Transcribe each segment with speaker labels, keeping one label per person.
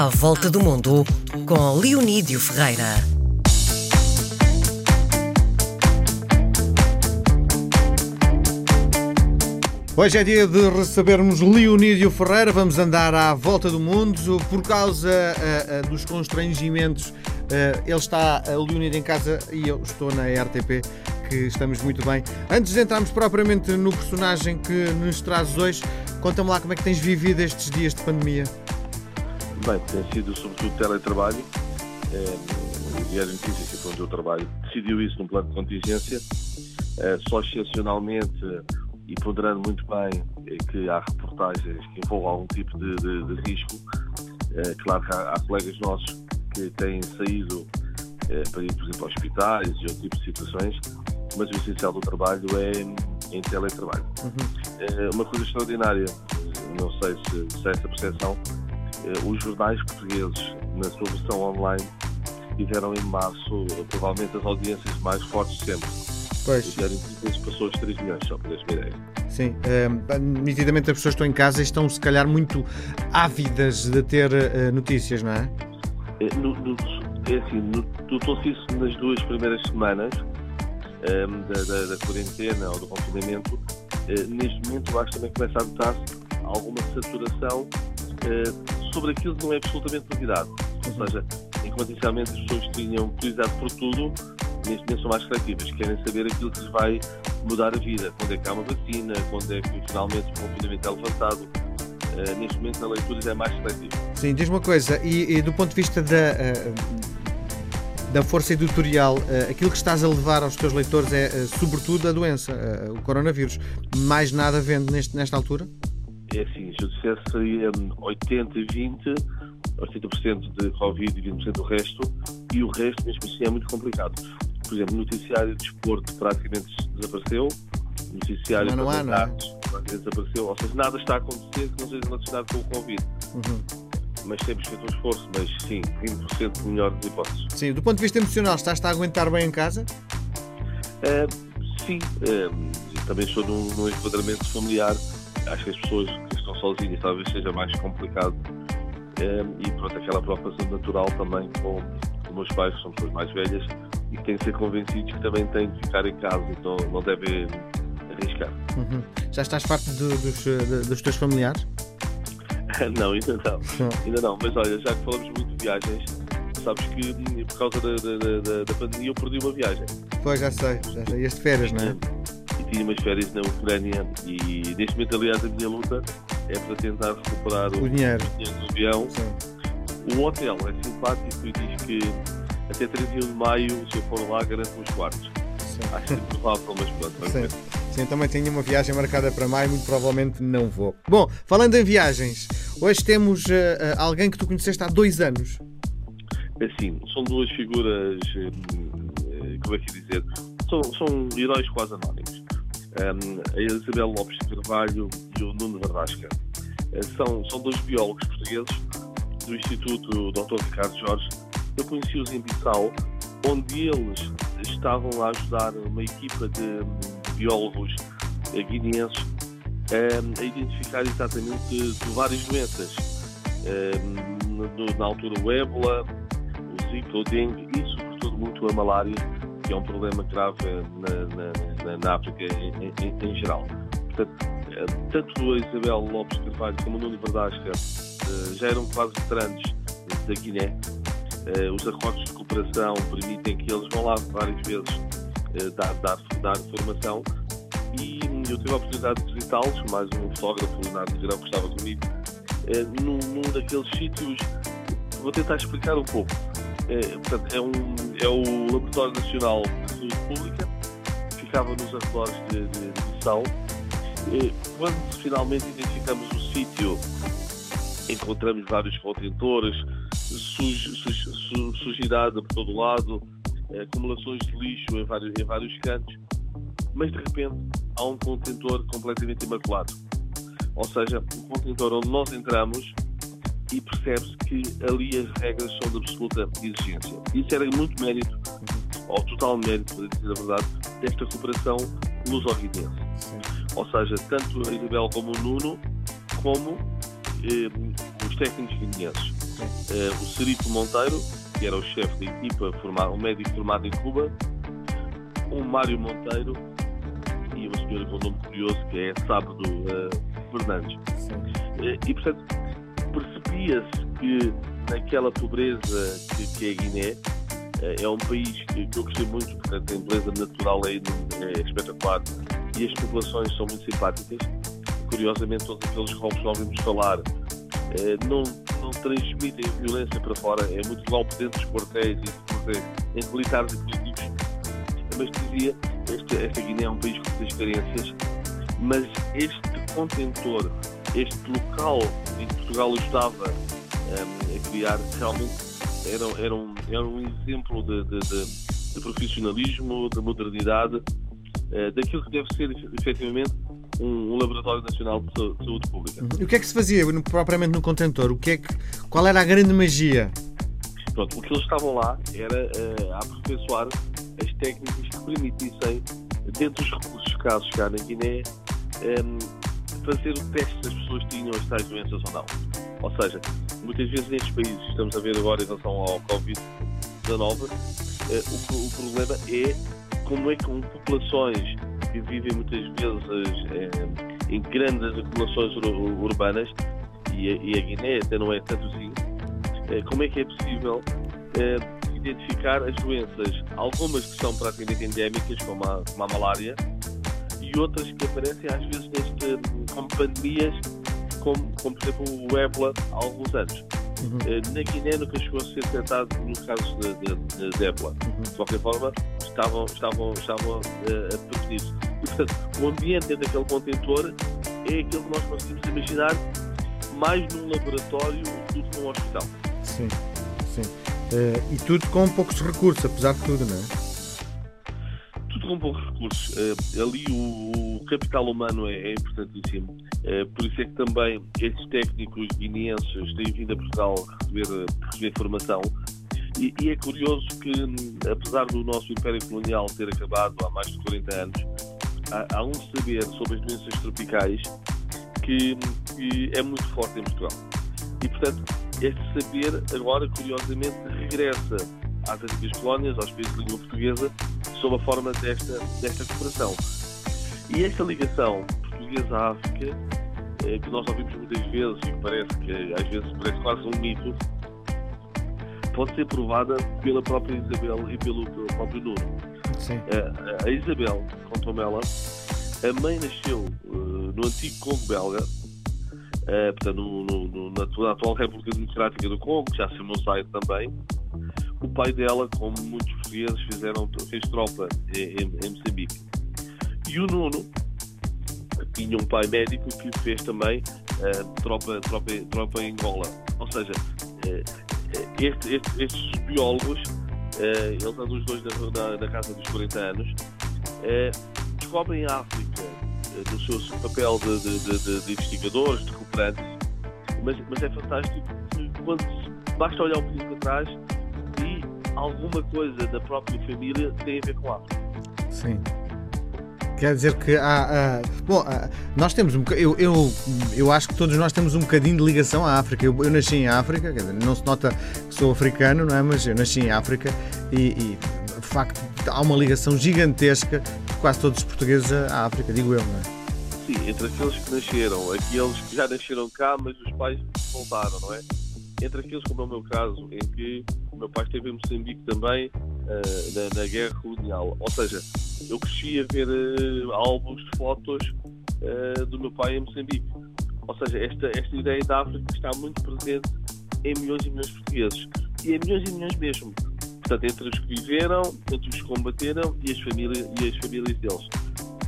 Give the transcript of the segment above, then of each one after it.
Speaker 1: À Volta do Mundo, com Leonídio Ferreira.
Speaker 2: Hoje é dia de recebermos Leonídio Ferreira. Vamos andar à volta do mundo por causa uh, uh, dos constrangimentos. Uh, ele está, o Leonídio, em casa e eu estou na RTP, que estamos muito bem. Antes de entrarmos propriamente no personagem que nos traz hoje, conta-me lá como é que tens vivido estes dias de pandemia.
Speaker 3: Bem, tem sido sobretudo teletrabalho. É, o Diário Notícias, que é onde eu trabalho, decidiu isso num plano de contingência. É, só excepcionalmente e ponderando muito bem é que há reportagens que envolvam algum tipo de, de, de risco. É, claro que há, há, colegas nossos que têm saído para ir, por exemplo, a hospitais e outro tipo de situações, mas o essencial do trabalho é em teletrabalho. Uhum. Uma coisa extraordinária, não sei se, se é essa percepção, os jornais portugueses, na sua versão online, tiveram em março provavelmente as audiências mais fortes sempre
Speaker 2: Pois.
Speaker 3: O passou os 3 milhões, só para teres uma ideia.
Speaker 2: Sim, uh, nitidamente as pessoas estão em casa e estão se calhar muito ávidas de ter uh, notícias, não é?
Speaker 3: É, no, no, é assim, notou-se isso nas duas primeiras semanas um, ehm, da, da, da, quarentena ou do confinamento. Uh, neste momento, eu acho que também começa a notar-se alguma saturação sobre aquilo que não é absolutamente novidade. Ou uhum. seja, enquanto inicialmente as pessoas tinham utilizado por tudo, neste momento são mais seletivas, querem saber aquilo que lhes vai mudar a vida, quando é que há uma vacina, quando é que finalmente o confinamento é levantado. Uh, neste momento a leitura já é mais seletiva.
Speaker 2: Sim, diz uma coisa, e, e do ponto de vista da, uh, da força editorial, uh, aquilo que estás a levar aos teus leitores é sobretudo a doença, o coronavírus. Mais nada vende neste, nesta altura?
Speaker 3: É assim, se eu dissesse seria 80 e 20, 80% de Covid e 20% do resto, e o resto mesmo assim é muito complicado por exemplo, noticiário de desporto praticamente desapareceu, noticiário
Speaker 2: não, não há, não é?
Speaker 3: praticamente desapareceu, ou seja, nada está a acontecer que não seja relacionado com o Covid. Uhum. Mas temos feito um esforço, mas sim, 20% melhor de hipóteses.
Speaker 2: Sim, do ponto de vista emocional, estás a aguentar bem em casa?
Speaker 3: Uh, sim, uh, também estou num, num enquadramento familiar. Acho que as pessoas estão sozinhas talvez seja mais complicado. Uh, e pronto, aquela preocupação natural também com os meus pais, que são pessoas mais velhas, e têm que ser convencidos que também têm que ficar em casa, então não devem arriscar.
Speaker 2: Uhum. Já estás farto dos, dos teus familiares?
Speaker 3: não, ainda não. ainda não, mas olha, já que falamos muito de viagens, sabes que hum, por causa da, da, da, da pandemia eu perdi uma viagem.
Speaker 2: Pois, já sei, já sei. Este férias, não é?
Speaker 3: E tinha umas férias na Ucrânia e neste momento, aliás, a minha luta é para tentar recuperar
Speaker 2: o, o dinheiro.
Speaker 3: o dinheiro do avião. Sim. O hotel é simpático e diz que até 31 de maio, se eu for lá, garanto os quartos. Sim. Acho que é provável, mas pronto.
Speaker 2: Sim. Sim, também tenho uma viagem marcada para maio, muito provavelmente não vou. Bom, falando em viagens, hoje temos uh, alguém que tu conheceste há dois anos.
Speaker 3: É sim, são duas figuras, uh, como é que dizer, são, são heróis quase anónimos. Um, a Isabel Lopes de Carvalho e o Nuno Verdasca. Uh, são, são dois biólogos portugueses do Instituto Dr. Ricardo Jorge eu conheci-os em Bissau, onde eles estavam a ajudar uma equipa de biólogos guineenses a identificar exatamente várias doenças. Na altura o ébola, o zika, o dengue e sobretudo muito a malária, que é um problema grave na, na, na África em, em, em, geral. Portanto, eh, tanto a Isabel Lopes Carvalho como o Nuno Verdasca eh, já eram quase veteranos da Guiné Uh, os acordos de cooperação permitem que eles vão lá várias vezes dar, dar, dar formação e eu tive a oportunidade de visitá-los, mais um fotógrafo, Leonardo Grão, que estava comigo, num, num, daqueles sítios, vou tentar explicar um pouco. portanto, é, um, é o Laboratório Nacional de Saúde Pública, ficava nos arredores de, de, de Bissau. Quando finalmente identificamos o sítio, encontramos vários contentores, suj, suj, sujidade por todo lado, eh, acumulações de lixo em vários, em vários cantos, mas de repente há um contentor completamente imaculado. Ou seja, um contentor onde nós entramos e percebe-se que ali as regras são de absoluta exigência. Isso era muito mérito, ou total mérito, para dizer a verdade, desta cooperação luso-guinense. Ou seja, tanto a Isabel como o Nuno, como eh, os técnicos guineenses. Uh, o Serito Monteiro, que era o chefe da equipa, formado, um médico formado em Cuba, o Mário Monteiro e uma senhora com um nome curioso que é Sábado uh, Fernandes. Uh, e, portanto, percebia-se que naquela pobreza que, que é a Guiné, é um país que, que eu gostei muito, portanto, a beleza natural é, é espetacular e as populações são muito simpáticas. Curiosamente, todos aqueles roubos que ouvimos falar eh, não, não transmitem violência para fora, é muito golpe dentro dos quartéis entre militares e políticos. Mas dizia, esta, esta Guiné é um país com muitas carências, mas este contentor, este local em que Portugal ajudava um, ehm, a criar, realmente era, era, um, era um exemplo de, de, de, de profissionalismo, de modernidade, uh, daquilo que deve ser efetivamente um, um, laboratório nacional de saúde pública.
Speaker 2: Uhum. E o que é que se fazia propriamente no contentor? O que é que, qual era a grande magia?
Speaker 3: Pronto, o que eles estavam lá era uh, aperfeiçoar as técnicas que permitissem, dentro dos recursos escassos cá na Guiné, um, ehm, fazer o teste se as pessoas tinham as tais doenças ou não. Ou seja, muitas vezes nestes países, estamos a ver agora em relação ao Covid-19, uh, o, o problema é como é que com populações que vivem muitas vezes é, em grandes acumulações ur urbanas, e a, e a, Guiné até não é tanto assim, é, como é que é possível é, identificar as doenças, algumas que são praticamente endémicas, como a, como a malária, e outras que aparecem às vezes neste, como pandemias, como, como por exemplo o ébola há alguns anos. Uhum. Na Guiné nunca chegou a ser tratado no caso de, de, de ébola. Uhum. De qualquer forma, estavam, estavam, estavam uh. E, portanto, o ambiente dentro daquele contentor é aquilo que nós conseguimos imaginar mais num laboratório do que num hospital.
Speaker 2: Sim, sim. Uh, e tudo com poucos recursos, apesar de tudo, não é?
Speaker 3: Tudo com poucos recursos. Uh, ali o, o, capital humano é, é importantíssimo. Uh, por isso é que também estes técnicos guineenses têm vindo a Portugal receber, receber formação e, e, é curioso que, apesar do nosso Império Colonial ter acabado há mais de 40 anos, há, há um saber sobre as doenças tropicais que, que, é muito forte em Portugal. E, portanto, este saber agora, curiosamente, regressa às antigas colónias, aos países de língua portuguesa, sob a forma desta, desta cooperação. E esta ligação portuguesa à África, eh, que nós ouvimos muitas vezes e parece que às vezes parece quase um mito, pode ser provada pela própria Isabel e pelo, pelo próprio Nuno.
Speaker 2: Sim.
Speaker 3: A, Isabel, contou-me ela, a mãe nasceu uh, no antigo Congo belga, uh, portanto, no, no, na, na, atual República Democrática do Congo, que já se chamou Zaire também. O pai dela, como muitos portugueses, fizeram, fez tropa em, em, Moçambique. E o Nuno tinha um pai médico que fez também uh, tropa, tropa, tropa em Angola. Ou seja, este, este, estes biólogos, eh, eles andam os dois na, na, casa dos 40 anos, eh, descobrem a África eh, no seu papel de, de, de, de, investigadores, de cooperantes, mas, mas é fantástico quando basta olhar um pouquinho para trás e alguma coisa da própria família tem a ver com a África.
Speaker 2: Sim. Quer dizer que há. bom, nós temos um eu, eu, eu acho que todos nós temos um bocadinho de ligação à África. Eu, eu nasci em África, dizer, não se nota que sou africano, não é? Mas eu nasci em África e, e de facto há uma ligação gigantesca de quase todos os portugueses à África, digo eu, não é?
Speaker 3: Sim, entre aqueles que nasceram, aqueles que já nasceram cá, mas os pais voltaram, não é? Entre aqueles, como é o meu caso, em que o meu pai esteve em Moçambique também, uh, na, na guerra colonial. Ou seja, eu cresci a ver uh, álbuns de fotos uh, do meu pai em Moçambique. Ou seja, esta, esta ideia da África está muito presente em milhões e milhões de portugueses. E em milhões e milhões mesmo. Portanto, entre os que viveram, entre os que combateram e as famílias, e as famílias deles.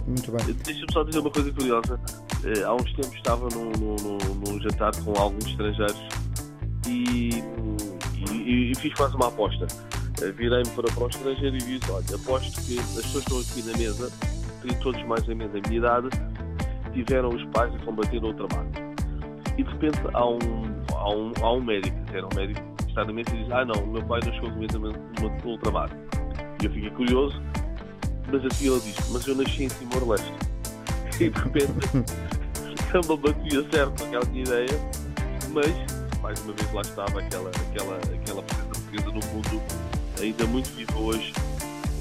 Speaker 2: Muito bem.
Speaker 3: Deixa-me só dizer uma coisa curiosa. Uh, há uns tempos estava num, num, num, jantar com alguns estrangeiros e, e, e fiz quase uma aposta virei-me para, para o estrangeiro e disse, olha, aposto que as pessoas que estão aqui na mesa, têm todos mais ou menos a minha idade, tiveram os pais a combater no ultramar. E de repente há um, há um, há um médico, era um médico que está na mesa e diz, ah não, o meu pai não chegou completamente no ultramar. E eu fiquei curioso, mas assim ele diz, mas eu nasci em Timor-Leste. E de repente, me batia certo aquela minha ideia, mas mais uma vez lá estava aquela, aquela, aquela presença portuguesa no mundo ainda muito viva hoje.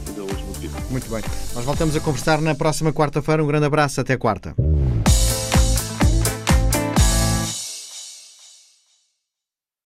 Speaker 3: Ainda hoje muito viva.
Speaker 2: Muito bem. Nós voltamos a conversar na próxima quarta-feira. Um grande abraço. Até quarta.